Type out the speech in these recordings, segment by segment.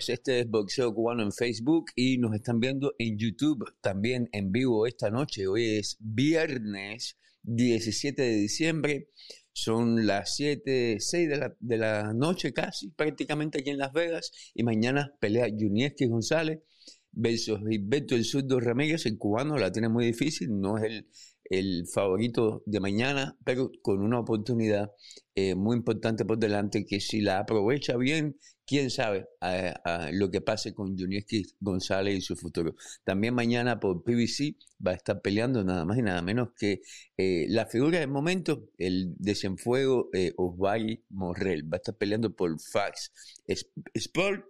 Suárez, este es Boxeo Cubano en Facebook y nos están viendo en YouTube también en vivo esta noche. Hoy es viernes 17 de diciembre, son las 7, 6 de la, de la noche casi, prácticamente aquí en Las Vegas. Y mañana pelea Junieski González versus Gilberto El Surdo Ramírez, el cubano la tiene muy difícil, no es el el favorito de mañana, pero con una oportunidad eh, muy importante por delante que si la aprovecha bien, quién sabe lo que pase con Junieski González y su futuro. También mañana por PBC va a estar peleando nada más y nada menos que eh, la figura del momento, el desenfuego eh, Osvaldo Morrell, va a estar peleando por Fax Sport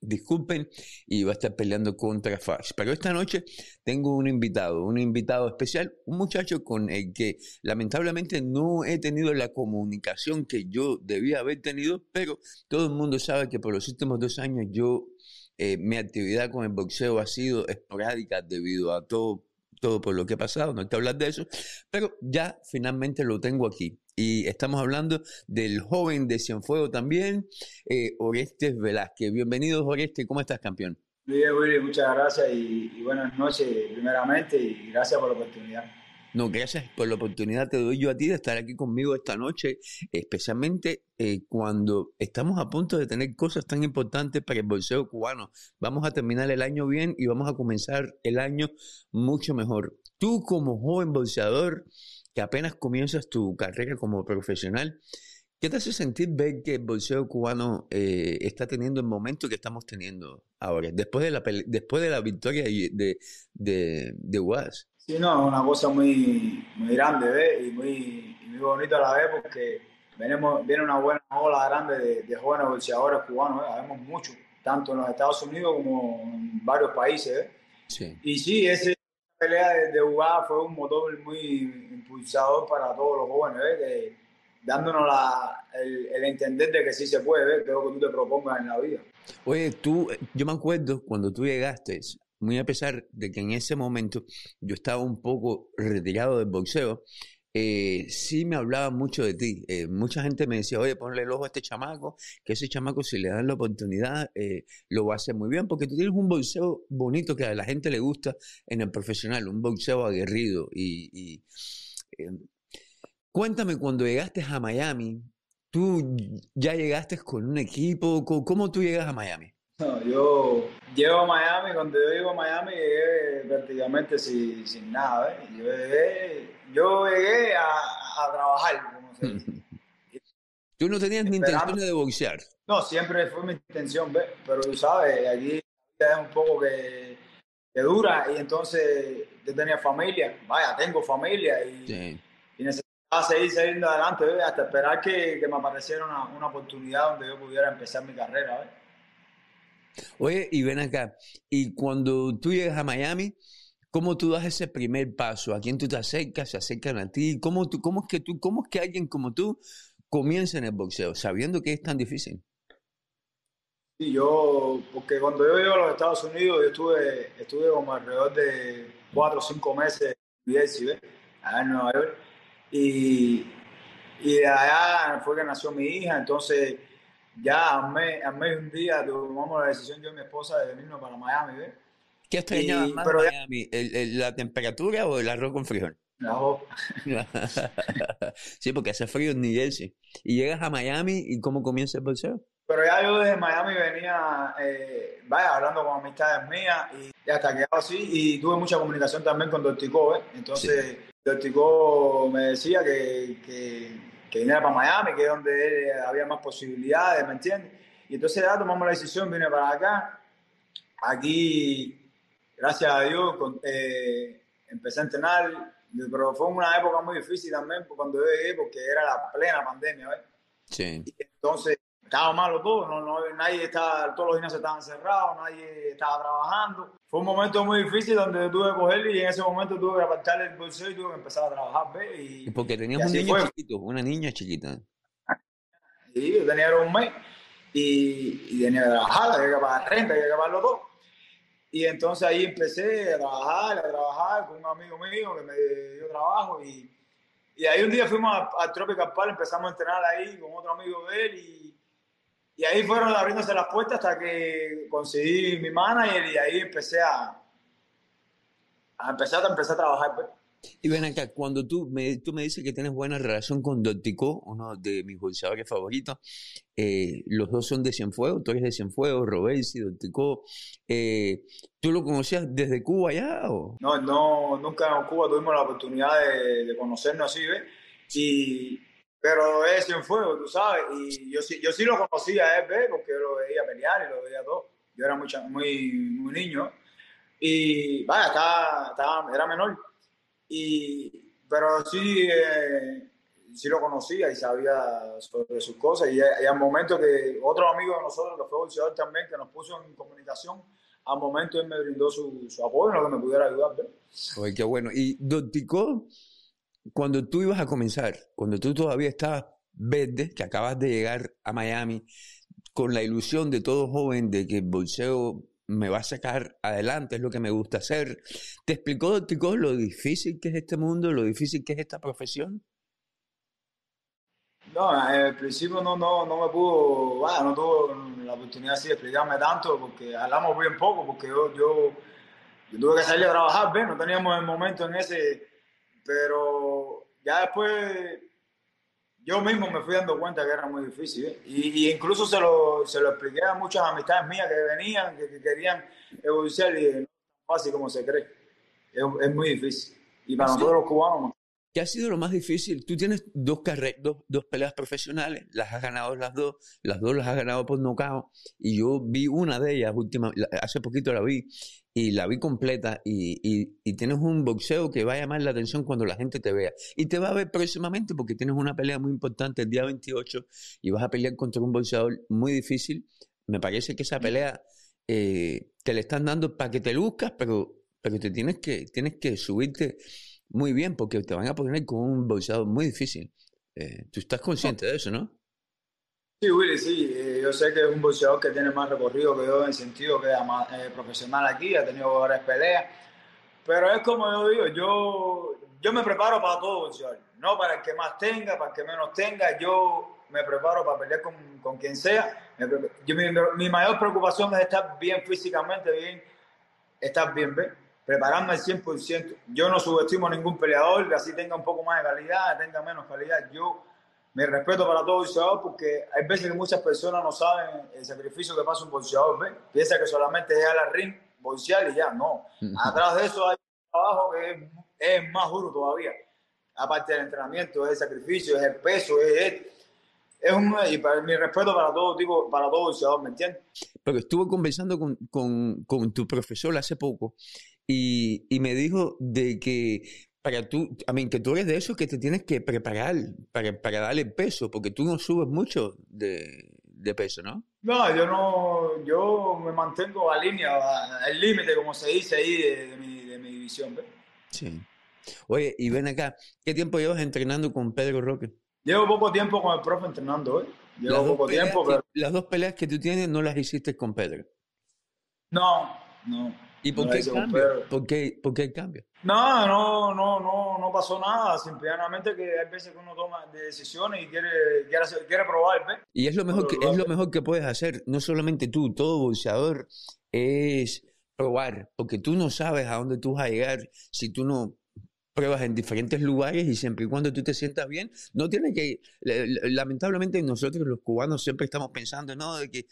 disculpen, y va a estar peleando contra Fax. Pero esta noche tengo un invitado, un invitado especial, un muchacho con el que lamentablemente no he tenido la comunicación que yo debía haber tenido, pero todo el mundo sabe que por los últimos dos años yo, eh, mi actividad con el boxeo ha sido esporádica debido a todo todo por lo que ha pasado, no hay que de eso, pero ya finalmente lo tengo aquí. Y estamos hablando del joven de Cienfuegos también, eh, Orestes Velázquez. Bienvenido, Oreste, ¿cómo estás, campeón? Muy bien, Willy, muchas gracias y, buenas noches primeramente y gracias por la oportunidad. No, gracias por la oportunidad te doy yo a ti de estar aquí conmigo esta noche, especialmente eh, cuando estamos a punto de tener cosas tan importantes para el bolseo cubano. Vamos a terminar el año bien y vamos a comenzar el año mucho mejor. Tú como joven bolseador, que apenas comienzas tu carrera como profesional, ¿qué te hace sentir ver que el bolseo cubano eh, está teniendo el momento que estamos teniendo ahora, después de la, después de la victoria de, de, de UAS? Sí, no, es una cosa muy, muy grande ¿ves? y muy, muy bonita a la vez porque venimos, viene una buena ola grande de, de jóvenes bolseadores cubanos, ¿ves? Habemos muchos, tanto en los Estados Unidos como en varios países. Sí. Y sí, ese, pelea de, de fue un motor muy impulsador para todos los jóvenes, dándonos la, el, entender de que sí se puede, ver todo lo que tú te propongas en la vida. Oye, tú, yo me acuerdo cuando tú llegaste, muy a pesar de que en ese momento yo estaba un poco retirado del boxeo, eh, sí me hablaba mucho de ti. Eh, mucha gente me decía, oye, ponle el ojo a este chamaco, que ese chamaco si le dan la oportunidad eh, lo va a hacer muy bien, porque tú tienes un boxeo bonito que a la gente le gusta en el profesional, un boxeo aguerrido. Y, cuéntame, cuando llegaste a Miami, tú ya llegaste con un equipo, ¿cómo tú llegas a Miami? Yo llego a Miami, cuando yo llego a Miami llegué prácticamente sin, sin nada. Yo, llegué, yo llegué a, a trabajar, como se dice. ¿Tú no tenías ni intención de boxear? No, siempre fue mi intención, ¿ves? pero tú sabes, aquí es un poco que, que, dura y entonces yo tenía familia, vaya, tengo familia y, y necesitaba seguir siguiendo adelante, ¿ves? hasta esperar que, que me apareciera una, una, oportunidad donde yo pudiera empezar mi carrera. ¿ves? Oye, y ven acá, y cuando tú llegas a Miami, ¿cómo tú das ese primer paso? ¿A quién tú te acercas? ¿Se acercan a ti? ¿Cómo, tú, cómo, es que tú, ¿Cómo es que alguien como tú comienza en el boxeo, sabiendo que es tan difícil? Sí, yo, porque cuando yo llego a los Estados Unidos, yo estuve, estuve como alrededor de cuatro o cinco meses en allá en Nueva York, y, y de allá fue que nació mi hija, entonces ya a mes, de un día tomamos la decisión yo y mi esposa de venirnos para Miami, ¿ves? ¿Qué extrañabas más pero Miami? ¿El, la temperatura o el arroz con frijol? Arroz. sí, porque hace frío en New Jersey. ¿Y llegas a Miami y cómo comienza el boxeo? Pero ya yo desde Miami venía, eh, vaya, hablando con amistades mías y hasta que así. Y tuve mucha comunicación también con Dortico, ¿eh? Entonces, sí. me decía que, que que viniera para Miami, que es donde había más posibilidades, ¿me entiendes? Y entonces ya tomamos la decisión, vine para acá. Aquí, gracias a Dios, eh, empecé a entrenar, pero fue una época muy difícil también cuando yo llegué, porque era la plena pandemia, ¿ves? Sí. Y entonces estaba malo todo, no, no, nadie estaba, todos los gimnasios estaban cerrados, nadie estaba trabajando. Fue un momento muy difícil donde tuve que cogerle y en ese momento tuve que apartarle el bolsillo y tuve que empezar a trabajar, ¿ves? Y, Porque tenías un niño chiquito, una niña chiquita. Sí, yo tenía un mes y, y tenía que trabajar, había que pagar renta, había que pagarlo todo. Y entonces ahí empecé a trabajar, a trabajar con un amigo mío que me dio trabajo y, y ahí un día fuimos al Tropical Park, empezamos a entrenar ahí con otro amigo de él y y ahí fueron abriéndose las puertas hasta que conseguí mi manager y ahí empecé a, a empezar, a empezar a trabajar. Pues. Y ven acá, cuando tú me, tú me dices que tienes buena relación con Tico, uno de mis bolsadores favoritos, eh, los dos son de Cienfuegos, tú eres de Cienfuegos, Robesi, Tico, eh, ¿tú lo conocías desde Cuba ya? O? No, no, nunca en Cuba tuvimos la oportunidad de, conocernos así, ¿ves? Y, pero es Cienfuegos, tú sabes, y yo, yo sí lo conocía él, ¿ves? Porque yo lo veía pelear y lo veía todo. Yo era muy, muy, muy niño y, vaya, estaba, estaba, era menor y, pero sí, eh, sí lo conocía y sabía sobre sus cosas. Y, hay momentos que otro amigo de nosotros, que fue bolseador también, que nos puso en comunicación, al momento él me brindó su, su apoyo en lo que me pudiera ayudar. Oye, qué bueno. Y Don cuando tú ibas a comenzar, cuando tú todavía estabas verde, que acabas de llegar a Miami, con la ilusión de todo joven de que el bolseo me va a sacar adelante, es lo que me gusta hacer. ¿Te explicó, Tico, lo difícil que es este mundo, lo difícil que es esta profesión? No, al principio no, no, no me pudo, no tuve la oportunidad de explicarme tanto porque hablamos bien poco, porque yo, yo, tuve que salir a trabajar, ¿ves? no teníamos el momento en ese, pero ya después yo mismo me fui dando cuenta que era muy difícil. ¿eh? Y, incluso se lo, se lo expliqué a muchas amistades mías que venían, que, querían evolucionar y no es fácil como se cree. Es, es muy difícil. Y para nosotros los cubanos ¿Qué ha sido lo más difícil? Tú tienes dos, dos, dos, peleas profesionales, las has ganado las dos, las dos las has ganado por nocaut, y yo vi una de ellas última, hace poquito la vi, y la vi completa, y, y, y, tienes un boxeo que va a llamar la atención cuando la gente te vea. Y te va a ver próximamente porque tienes una pelea muy importante el día 28, y vas a pelear contra un boxeador muy difícil. Me parece que esa pelea eh, te la están dando para que te luzcas, pero, pero te tienes que, tienes que subirte muy bien, porque te van a poner con un boxeador muy difícil. Eh, tú estás consciente de eso, ¿no? Sí, Willy, sí. Eh, yo sé que es un boxeador que tiene más recorrido que yo en el sentido que es eh, profesional aquí, ha tenido varias peleas. Pero es como yo digo, yo, yo me preparo para todo boxeador. No para el que más tenga, para el que menos tenga. Yo me preparo para pelear con, con quien sea. Yo, mi, mi, mayor preocupación es estar bien físicamente, bien, estar bien, ¿ves? prepararme al 100%. Yo no subestimo a ningún peleador, que así tenga un poco más de calidad, tenga menos calidad. Yo me respeto para todo boxeador porque hay veces que muchas personas no saben el sacrificio que pasa un boxeador. ¿ves? Piensa que solamente es al ring, boxear y ya. No. Atrás de eso hay un trabajo que es, más duro todavía. Aparte del entrenamiento, es el sacrificio, es el peso, es, es un, y para mi respeto para todo tipo, para todo boxeador, ¿me entiendes? Pero estuve conversando con, con, con, tu profesor hace poco y, y me dijo de que para tú, a mí, que tú eres de esos que te tienes que preparar para, para darle peso, porque tú no subes mucho de, de peso, ¿no? No, yo no, yo me mantengo a línea, al límite, como se dice ahí, de, mi, de mi división. ¿ves? Sí. Oye, y ven acá, ¿qué tiempo llevas entrenando con Pedro Roque? Llevo poco tiempo con el profe entrenando, ¿eh? Llevo poco tiempo, pero... Las dos peleas que tú tienes no las hiciste con Pedro. No, no. ¿Y por qué, cambio? ¿Por, qué, ¿Por qué cambio? No, no, no, no, no pasó nada. Simplemente que hay veces que uno toma decisiones y quiere, quiere, quiere probar. ¿ves? Y es lo, mejor que, es lo mejor que puedes hacer. No solamente tú, todo bolseador es probar. Porque tú no sabes a dónde tú vas a llegar si tú no pruebas en diferentes lugares y siempre y cuando tú te sientas bien, no tienes que, lamentablemente nosotros los cubanos siempre estamos pensando, no, de que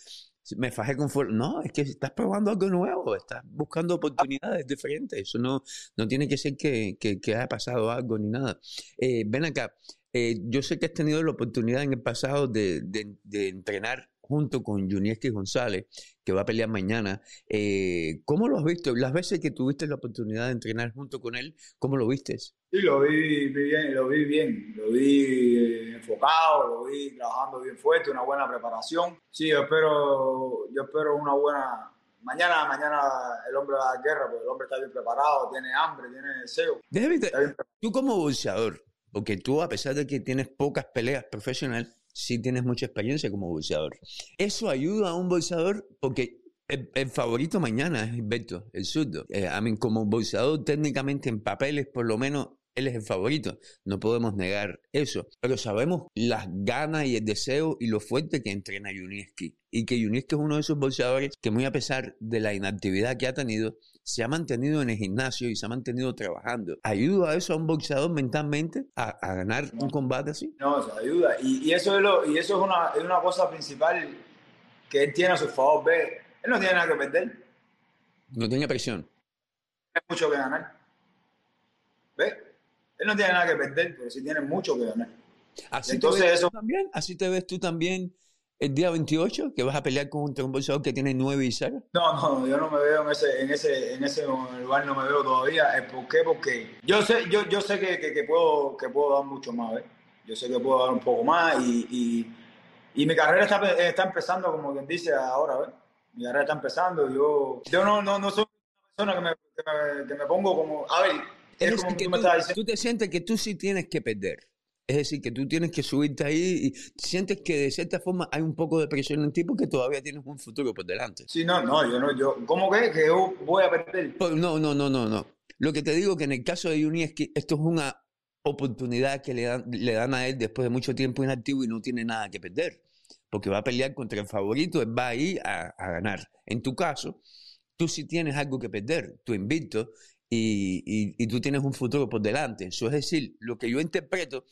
me fajé con fuerza. No, es que estás probando algo nuevo, estás buscando oportunidades diferentes. Eso no, no tiene que ser que, que, haya pasado algo ni nada. Eh, ven acá, eh, yo sé que has tenido la oportunidad en el pasado de, de entrenar junto con Junieski González, que va a pelear mañana. Eh, ¿Cómo lo has visto? Las veces que tuviste la oportunidad de entrenar junto con él, ¿cómo lo viste? Sí, lo vi bien, lo vi bien, lo vi eh, enfocado, lo vi trabajando bien fuerte, una buena preparación. Sí, yo espero, yo espero una buena... Mañana, mañana el hombre va a dar guerra, porque el hombre está bien preparado, tiene hambre, tiene deseo. tú como boxeador, porque tú a pesar de que tienes pocas peleas profesionales, si tienes mucha experiencia como bolseador. Eso ayuda a un bolseador porque el, favorito mañana es Beto, el surdo. Eh, a mí, como bolseador, técnicamente en papeles, por lo menos, él es el favorito, no podemos negar eso, pero sabemos las ganas y el deseo y lo fuerte que entrena Yunieski y que Yunieski es uno de esos boxeadores que muy a pesar de la inactividad que ha tenido, se ha mantenido en el gimnasio y se ha mantenido trabajando. ¿Ayuda a eso a un boxeador mentalmente a, ganar un combate así? No, eso ayuda. Y, eso, es, lo, y eso es, una, es una cosa principal que él tiene a su favor. Ve, él no tiene nada que perder. No tiene presión. Hay mucho que ganar. ¿Ves? Él no tiene nada que perder, pero sí tiene mucho que ganar. Así Entonces, te ves eso... tú también, así te ves tú también el día 28, que vas a pelear contra un boxeador que tiene 9 y 0? No, no, yo no me veo en ese, en ese, en ese lugar, no me veo todavía. ¿Por qué? Porque yo sé, yo, yo sé que, que, puedo, que puedo dar mucho más, ¿ves? Yo sé que puedo dar un poco más y, y, y mi carrera está, está, empezando, como quien dice ahora, ¿ves? Mi carrera está empezando. Yo, yo no, no, no soy una persona que me, que me, que me pongo como, a ver, es, como que tú, tú te sientes que tú sí tienes que perder. Es decir, que tú tienes que subirte ahí y sientes que de cierta forma hay un poco de presión en ti porque todavía tienes un futuro por delante. Sí, no, no, yo no, yo, ¿cómo que? Que yo voy a perder. Pues, no, no, no, no, no. Lo que te digo que en el caso de Uni es que esto es una oportunidad que le dan, le dan a él después de mucho tiempo inactivo y no tiene nada que perder. Porque va a pelear contra el favorito, él va a ir a, a ganar. En tu caso, tú sí tienes algo que perder, tu invito, y, tú tienes un futuro por delante. Eso es decir, lo que yo interpreto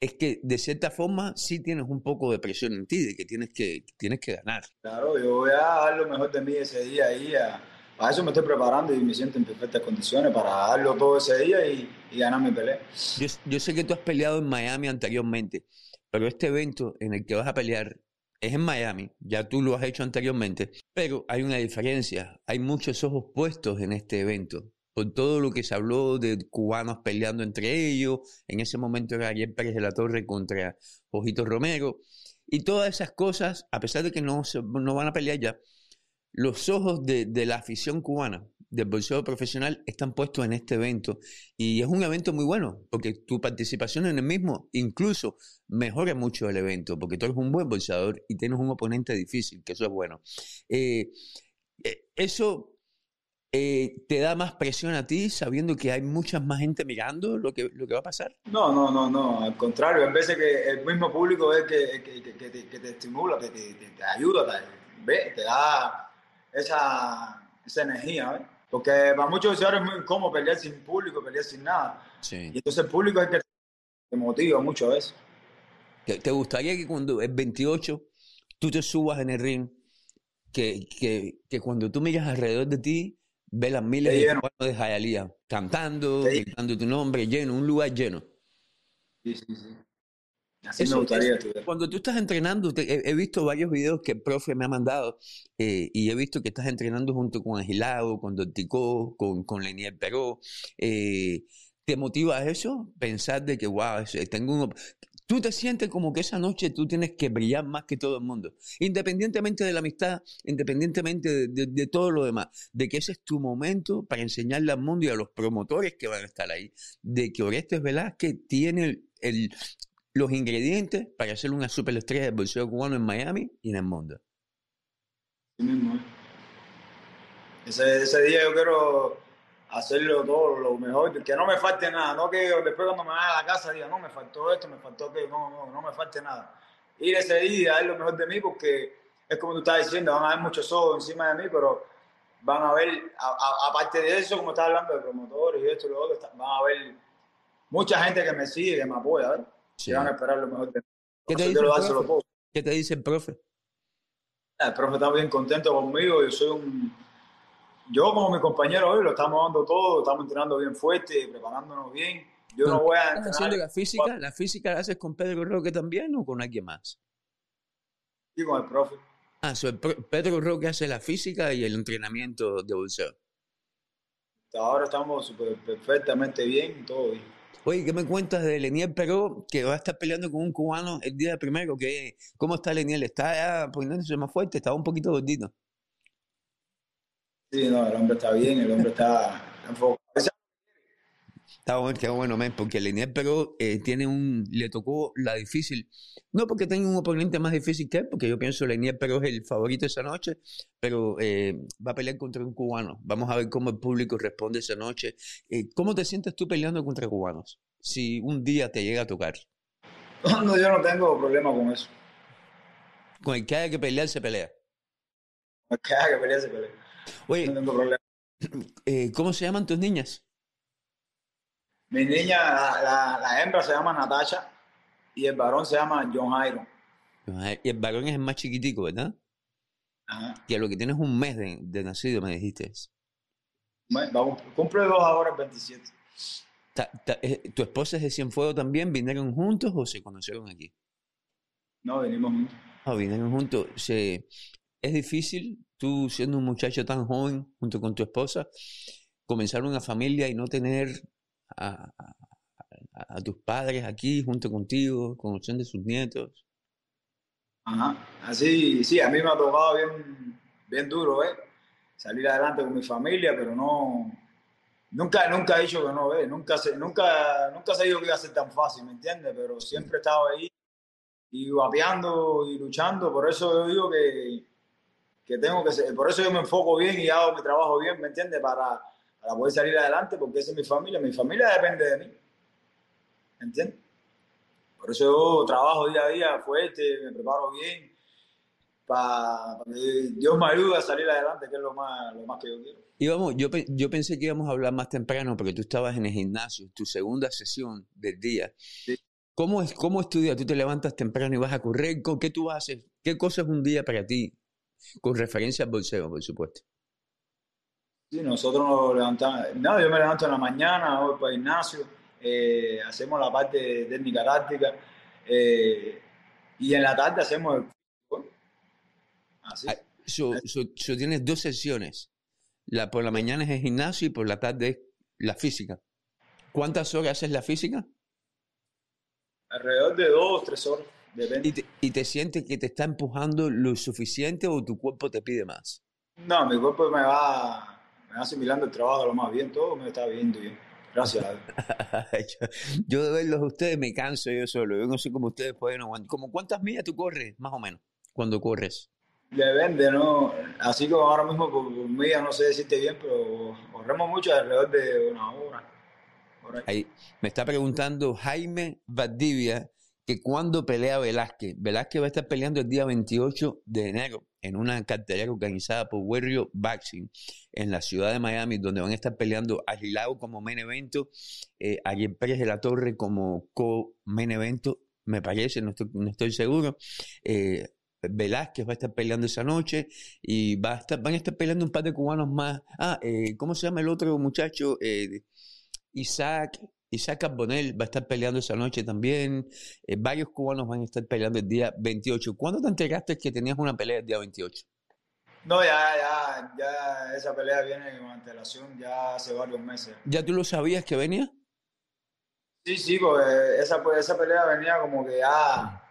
es que de cierta forma sí tienes un poco de presión en ti, de que tienes que, tienes que ganar. Claro, yo voy a dar lo mejor de mí ese día ahí. A, eso me estoy preparando y me siento en perfectas condiciones para darlo todo ese día y, ganar mi pelea. Yo, yo sé que tú has peleado en Miami anteriormente, pero este evento en el que vas a pelear es en Miami, ya tú lo has hecho anteriormente, pero hay una diferencia, hay muchos ojos puestos en este evento con todo lo que se habló de cubanos peleando entre ellos. En ese momento era Ariel Pérez de la Torre contra Ojito Romero. Y todas esas cosas, a pesar de que no, no van a pelear ya, los ojos de, de la afición cubana, del bolseo profesional, están puestos en este evento. Y es un evento muy bueno, porque tu participación en el mismo incluso mejora mucho el evento, porque tú eres un buen bolseador y tienes un oponente difícil, que eso es bueno. Eh, eh, eso eh, te da más presión a ti sabiendo que hay mucha más gente mirando lo que, lo que va a pasar? No, no, no, no, al contrario, a veces que el mismo público es que, que, que, que te, estimula, que te, ayuda, te, te da esa, esa energía, ¿ves? Porque para muchos usuarios es muy incómodo pelear sin público, pelear sin nada. Sí. Y entonces el público es que te motiva mucho a veces. ¿Te, gustaría que cuando es 28 tú te subas en el ring, que, que, que cuando tú miras alrededor de ti, ve las miles de de Jayalía cantando, gritando tu nombre, lleno, un lugar lleno. Sí, sí, sí. Así me gustaría Cuando tú estás entrenando, he, visto varios videos que el profe me ha mandado eh, y he visto que estás entrenando junto con Agilado, con Dorticó, con, con Lenier Peró. Eh, ¿Te motiva eso? Pensar de que, wow, tengo un tú te sientes como que esa noche tú tienes que brillar más que todo el mundo, independientemente de la amistad, independientemente de, todo lo demás, de que ese es tu momento para enseñarle al mundo y a los promotores que van a estar ahí, de que Orestes Velázquez tiene el, los ingredientes para ser una superestrella del bolseo cubano en Miami y en el mundo. Sí mismo. ¿eh? Ese, ese día yo quiero hacerlo todo lo mejor, que no me falte nada, no que después cuando me vaya a la casa diga, no, me faltó esto, me faltó que no, no, no me falte nada. Ir ese día es lo mejor de mí porque es como tú estás diciendo, van a haber muchos ojos encima de mí, pero van a ver, aparte de eso, como estás hablando de promotores y esto y lo otro, van a ver mucha gente que me sigue, que me apoya, ¿ver? Sí. van a esperar lo mejor de mí. ¿Qué te, dice el profe? ¿Qué te dice el profe? El profe está bien contento conmigo, yo soy un yo como mi compañero hoy lo estamos dando todo, estamos entrenando bien fuerte, preparándonos bien. Yo no voy a ¿Estás haciendo la física? ¿La física la haces con Pedro Roque también o con alguien más? Sí, con el profe. Ah, so Pedro Roque hace la física y el entrenamiento de bolseo. ahora estamos perfectamente bien, todo bien. Oye, ¿qué me cuentas de Leniel Peró, que va a estar peleando con un cubano el día primero? Que, ¿Cómo está Leniel? ¿Está poniéndose más fuerte? ¿Estaba un poquito gordito? Sí, no, el hombre está bien, el hombre está enfocado. Está bueno, qué bueno, man, porque Lenier pero eh, tiene un, le tocó la difícil, no porque tenga un oponente más difícil que él, porque yo pienso Lenier pero es el favorito esa noche, pero eh, va a pelear contra un cubano. Vamos a ver cómo el público responde esa noche. Eh, ¿Cómo te sientes tú peleando contra cubanos? si un día te llega a tocar? No, yo no tengo problema con eso. Con el que haya que pelear, se pelea. Con el que haya que pelear, se pelea. Oye, No tengo problema. eh, ¿cómo se llaman tus niñas? Mi niña, la, la- la hembra se llama Natasha y el varón se llama John Jairo. Y el varón es el más chiquitico, ¿verdad? Ajá. Y a lo que tienes un mes de, de nacido, me dijiste. Bueno, va a cum- Cumple dos ahora el 27. Ta- ta- eh, ¿Tu esposa es de Cienfuegos también? ¿Vinieron juntos o se conocieron aquí? No, venimos juntos. Ah, vinieron juntos. Se, es difícil, tú siendo un muchacho tan joven, junto con tu esposa, comenzar una familia y no tener a, tus padres aquí junto contigo, conociendo sus nietos. Ajá. Así, sí, a mí me ha tocado bien, bien duro, ¿eh? Salir adelante con mi familia, pero no. Nunca, nunca he dicho que no, ¿eh? Nunca nunca, nunca se dicho que iba a ser tan fácil, ¿me entiendes? Pero siempre he estado ahí y vapeando y luchando. Por eso yo digo que, que tengo que ser, por eso yo me enfoco bien y hago mi trabajo bien, ¿me entiendes? Para, para poder salir adelante, porque esa es mi familia. Mi familia depende de mí, ¿me entiendes? Por eso yo trabajo día a día fuerte, me preparo bien, para, que Dios me ayude a salir adelante, que es lo más, lo más que yo quiero. Y vamos, yo, yo pensé que íbamos a hablar más temprano porque tú estabas en el gimnasio, tu segunda sesión del día. ¿Cómo es, cómo es tu día? Tú te levantas temprano y vas a correr. ¿Con ¿Qué tú hacer? ¿Qué cosa es un día para ti? Con referencia al bolseo, por supuesto. Sí, nosotros nos levantamos, no, yo me levanto en la mañana, voy para el gimnasio, eh, hacemos la parte técnica táctica eh, y en la tarde hacemos el fútbol. Así. Ah, So, so- so tienes dos sesiones. La, por la mañana es el gimnasio y por la tarde es la física. ¿Cuántas horas haces la física? Alrededor de dos, tres horas, depende. ¿Y te, y te sientes que te está empujando lo suficiente o tu cuerpo te pide más? No, mi cuerpo me va, me va asimilando el trabajo lo más bien, todo me está viendo bien. Gracias yo, yo de verlos a ustedes me canso yo solo. Yo no sé cómo ustedes pueden aguantar. ¿Cómo cuántas millas tú corres, más o menos, cuando corres? Depende, ¿no? Así como ahora mismo por, por mía, no sé decirte bien, pero corremos mucho alrededor de una hora. Ahí me está preguntando Jaime Valdivia que cuándo pelea Velázquez. Velázquez va a estar peleando el día 28 de enero en una cartelera organizada por Warrior Boxing en la ciudad de Miami, donde van a estar peleando a Gilao como main evento, eh, Ariel Pérez de la Torre como co-main evento, me parece, no estoy, no estoy seguro. Eh, Velázquez va a estar peleando esa noche y va a estar, van a estar peleando un par de cubanos más. Ah, eh, ¿cómo se llama el otro muchacho? Eh, Isaac, Isaac Carbonell va a estar peleando esa noche también. Eh, varios cubanos van a estar peleando el día 28. ¿Cuándo te enteraste que tenías una pelea el día 28? No, ya, ya, ya esa pelea viene con antelación ya hace varios meses. ¿Ya tú lo sabías que venía? Sí, sí, porque esa, pues, esa pelea venía como que ya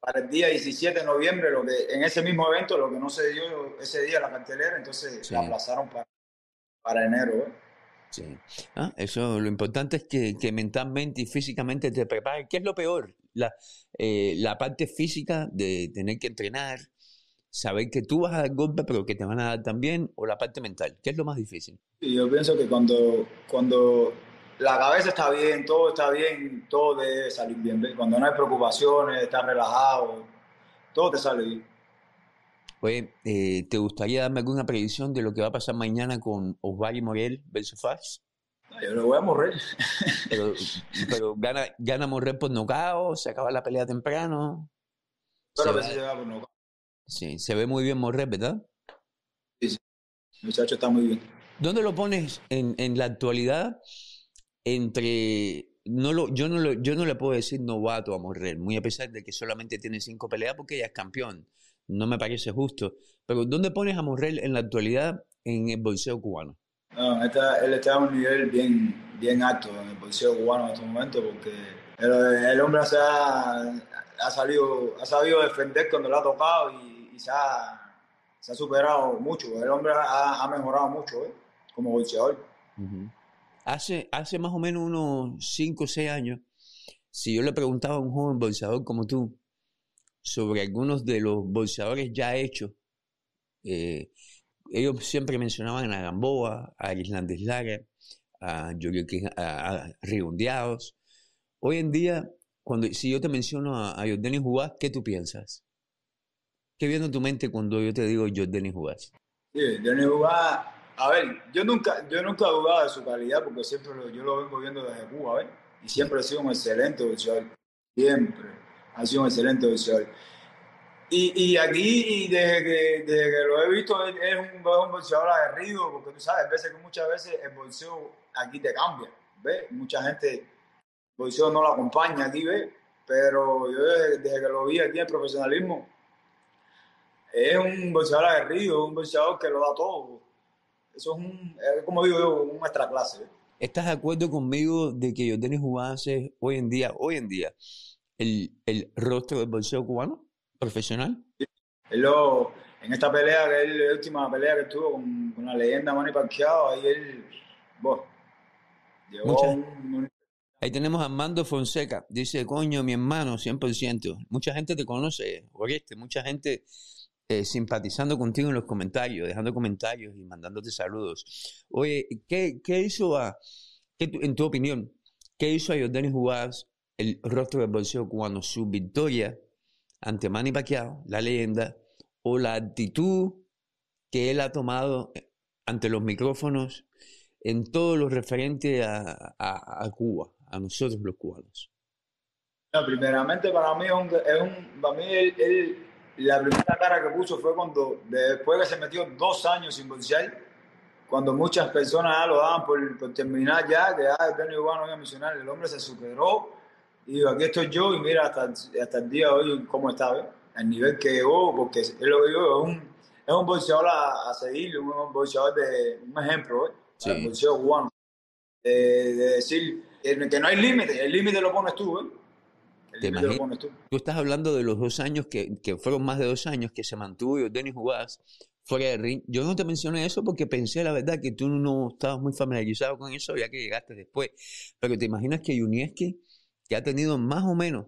para el día 17 de noviembre, lo que, en ese mismo evento, lo que no se dio ese día la cartelera, entonces Sí. la aplazaron para, para enero. ¿eh? Sí. Ah, eso, lo importante es que, que mentalmente y físicamente te prepares. ¿Qué es lo peor? La, eh, la parte física de tener que entrenar, saber que tú vas a dar golpe, pero que te van a dar también, o la parte mental. ¿Qué es lo más difícil? Yo pienso que cuando, cuando la cabeza está bien, todo está bien, todo debe salir bien. Cuando no hay preocupaciones, estás relajado, todo te sale bien. Oye, eh, ¿te gustaría darme alguna predicción de lo que va a pasar mañana con Osvaldo Morel versus Fax? No, Yo lo voy a morir. Pero, pero gana, gana Morel por nocao, se acaba la pelea temprano. Pero Se va- sí se va por nocaut. sí, se ve muy bien Morel, ¿verdad? El muchacho está muy bien. ¿Dónde lo pones en, en la actualidad entre... No lo, yo, no lo, yo no le puedo decir novato a Morel, muy a pesar de que solamente tiene cinco peleas porque ya es campeón. No me parece justo. Pero ¿dónde pones a Morel en la actualidad en el boxeo cubano? No, está- él está a un nivel bien, bien alto en el boxeo cubano en estos momentos porque el, el hombre se ha, ha salido, ha sabido defender cuando le ha tocado y, y se, ha, se ha superado mucho. El hombre ha, ha mejorado mucho ¿eh? como boxeador. Ujú. Hace, hace más o menos unos 5 o 6 años, si yo le preguntaba a un joven boxeador como tú sobre algunos de los boxeadores ya hechos, eh, ellos siempre mencionaban a Gamboa, a Islandes Lara, a, a, a Redondeados, Hoy en día, cuando, si yo te menciono a, a Jordanis Jugás, ¿qué tú piensas? ¿Qué viene en tu mente cuando yo te digo Jordanis Jugás? Sí, Jordanis Jugás, a ver, yo nunca, yo nunca he dudado de su calidad porque siempre lo, yo lo vengo viendo desde Cuba, ¿ves? Y siempre ha sido un excelente boxeador, siempre ha sido un excelente boxeador. Y, y aquí, desde que, desde que lo he visto, es un, un boxeador aguerrido, porque tú sabes, veces que muchas veces el boxeo aquí te cambia, ¿ves? Mucha gente, el boxeo no lo acompaña aquí, ¿ves? Pero yo desde, desde que lo vi aquí en profesionalismo, es un boxeador aguerrido, un boxeador que lo da todo. Eso es, un, es como digo yo, un extra clase. ¿Estás de acuerdo conmigo de que Jordanis Jugás es hoy en día, hoy en día, el, el rostro del boxeo cubano? profesional? Él lo, en esta pelea, que es la última pelea que tuvo con, con la leyenda Manny Pacquiao, ahí él, bueno, llegó un, un- Ahí tenemos a Armando Fonseca. Dice, coño, mi hermano, 100%. Mucha gente te conoce, Oreste. Mucha gente eh, simpatizando contigo en los comentarios, dejando comentarios y mandándote saludos. Oye, ¿qué, qué hizo a, qué en tu opinión, qué hizo a Jordanis Jugás el rostro del boxeo cubano? Su victoria ante Manny Pacquiao, la leyenda, o la actitud que él ha tomado ante los micrófonos en todo lo referente a, a- a Cuba, a nosotros los cubanos. No, primeramente para mí es un, para mí él, él- la primera cara que puso fue cuando después que se metió dos años sin boxear, cuando muchas personas ya lo daban por, por terminar ya, que ya el Danny Iván no iba a mencionar, el hombre se superó y dijo, aquí estoy yo y mira hasta, hasta el día de hoy cómo está, ¿ves? el nivel que llegó, porque es lo que digo, es un, es un boxeador a, a seguir, un boxeador de un ejemplo, ¿ves? Sí. el boxeo cubano, de, de decir que, no hay límite, el límite lo pones tú, ¿ves? ¿Te imaginas? tú. Tú estás hablando de los dos años que, que fueron más de dos años que se mantuvo Denis Jugás fuera del ring. Yo no te mencioné eso porque pensé, la verdad, que tú no estabas muy familiarizado con eso ya que llegaste después. Pero te imaginas que Yunieski, que ha tenido más o menos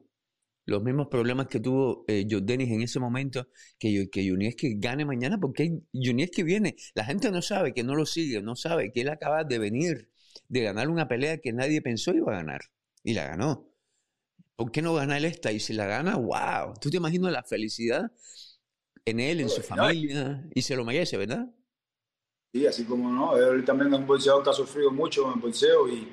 los mismos problemas que tuvo eh, Jordanis en ese momento, que, que Yunieski gane mañana, porque Yunieski viene. La gente no sabe que no lo sigue, no sabe que él acaba de venir de ganar una pelea que nadie pensó iba a ganar. Y la ganó. ¿Por qué no ganar esta? Y si la gana, wow. ¿Tú te imaginas la felicidad en él, en su familia? Y se lo merece, ¿verdad? Sí, así como no, él también es un boxeador que ha sufrido mucho en el boxeo y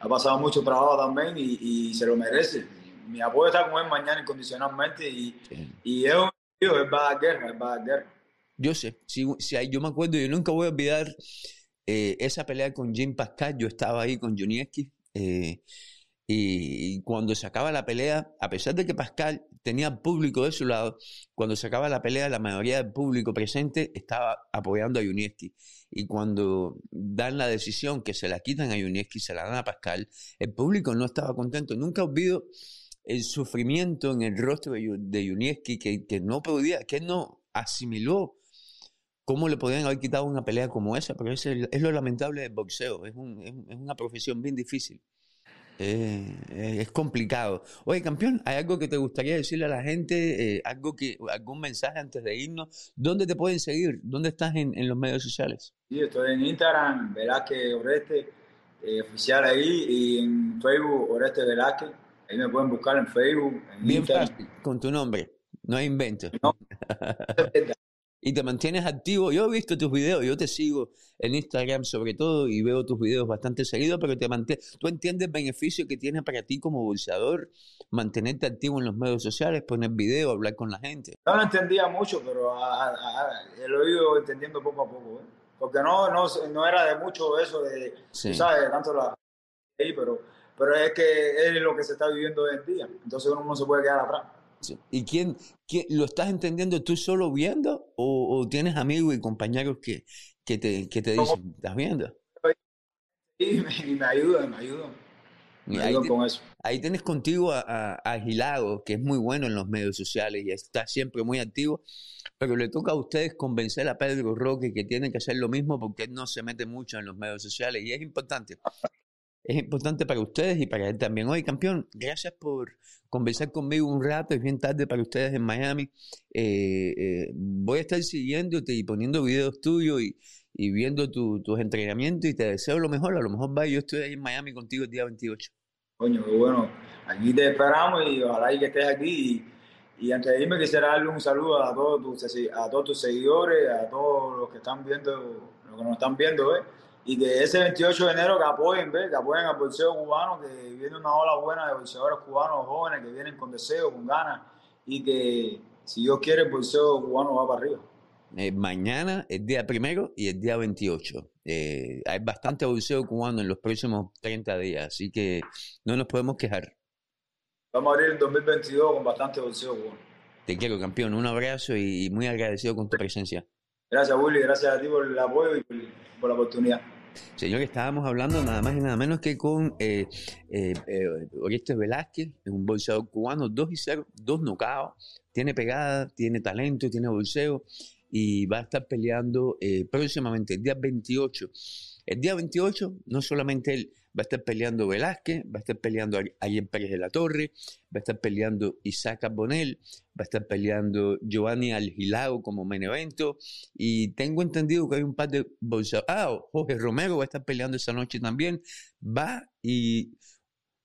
ha pasado mucho trabajo también y, y se lo merece. Mi apoyo está con él mañana incondicionalmente y, y es un tío, él va a guerra, él va a guerra. Yo sé, si, si hay- yo me acuerdo, yo nunca voy a olvidar eh, esa pelea con Jim Pascal, yo estaba ahí con Junieski, eh, y, y cuando se acaba la pelea, a pesar de que Pascal tenía público de su lado, cuando se acaba la pelea, la mayoría del público presente estaba apoyando a Junieski. Y cuando dan la decisión que se la quitan a Junieski, se la dan a Pascal, el público no estaba contento. Nunca olvido el sufrimiento en el rostro de, de que, que no podía, que no asimiló cómo le podían haber quitado una pelea como esa, pero es, es lo lamentable del boxeo, es un- es una profesión bien difícil. Eh, eh, es complicado. Oye, campeón, ¿hay algo que te gustaría decirle a la gente? Eh, algo que, ¿Algún mensaje antes de irnos? ¿Dónde te pueden seguir? ¿Dónde estás en, en los medios sociales? Sí, estoy en Instagram, Velázquez Oreste, eh, oficial ahí, y en Facebook, Oreste Velázquez. Ahí me pueden buscar en Facebook, en Bien Instagram. fácil, con tu nombre. No hay invento. No. y te mantienes activo. Yo he visto tus videos, yo te sigo en Instagram sobre todo y veo tus videos bastante seguidos, pero te mantienes, tú entiendes el beneficio que tiene para ti como bolseador mantenerte activo en los medios sociales, poner videos, hablar con la gente. No lo entendía mucho, pero a- a- a- lo he ido entendiendo poco a poco. ¿eh? Porque no, no, no era de mucho eso de, Sí. tú sabes, tanto la... pero, pero es que es lo que se está viviendo hoy en día. Entonces uno no se puede quedar atrás. Sí. ¿Y quién, quién- lo estás entendiendo tú solo viendo o, o tienes amigos y compañeros que, que, te, que te dicen, ¿estás viendo? Y me, me ayudan, me ayudan. Y Me ahí con eso. Ahí tienes contigo a, a, a Gilago, que es muy bueno en los medios sociales y está siempre muy activo, pero le toca a ustedes convencer a Pedro Roque que tiene que hacer lo mismo porque él no se mete mucho en los medios sociales y es importante. Es importante para ustedes y para él también. Oye, campeón, gracias por conversar conmigo un rato. Es bien tarde para ustedes en Miami. Eh, eh, voy a estar siguiéndote y poniendo videos tuyos y, y viendo tu- tus entrenamientos y te deseo lo mejor. A lo mejor va yo estoy ahí en Miami contigo el día 28. Coño, bueno. Aquí te esperamos y ojalá y que estés aquí. Y, y antes de irme quisiera darle un saludo a todos tus, a todos tus seguidores, a todos los que están viendo, los que nos están viendo, ¿ves? Y que ese 28 de enero que apoyen, ¿ves? Que apoyen al boxeo cubano, que viene una ola buena de boxeadores cubanos jóvenes que vienen con deseo, con ganas y que si Dios quiere el boxeo cubano va para arriba. Eh, mañana, el día primero y el día 28. Eh, hay bastante boxeo cubano en los próximos 30 días, así que no nos podemos quejar. Vamos a abrir el 2022 con bastante boxeo cubano. Te quiero, campeón. Un abrazo y muy agradecido con tu presencia. Gracias, Willy. Gracias a ti por el apoyo y por, la oportunidad. Señor, estábamos hablando nada más y nada menos que con eh, eh, eh Orestes Velázquez, un boxeador cubano, 2 y 0, 2 nocaos, tiene pegada, tiene talento, tiene bolseo y va a estar peleando eh, próximamente, el día 28. El día 28, no solamente él va a estar peleando Velázquez, va a estar peleando Ayer Pérez de la Torre, va a estar peleando Isaac Bonel, va a estar peleando Giovanni Algilao como main evento, y tengo entendido que hay un par de bolsas. Ah, Jorge Romero va a estar peleando esa noche también. Va y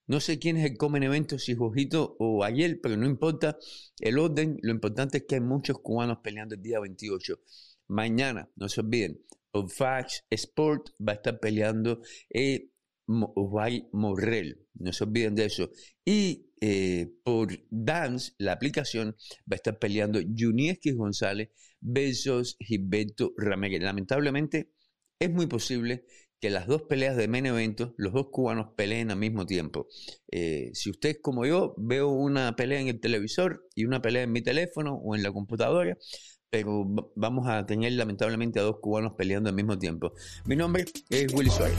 no sé quién es el comen evento, si Jojito o ayer, pero no importa el orden. Lo importante es que hay muchos cubanos peleando el día 28. Mañana, no se olviden, Fax Sport va a estar peleando eh, Morrell. No se olviden de eso. Y eh, por Dance, la aplicación, va a estar peleando Junieski González versus Gilberto Ramírez. Lamentablemente, es muy posible que las dos peleas de main evento, los dos cubanos peleen al mismo tiempo. Eh, si usted como yo veo una pelea en el televisor y una pelea en mi teléfono o en la computadora, pero vamos a tener lamentablemente a dos cubanos peleando al mismo tiempo. Mi nombre es Willy Suárez.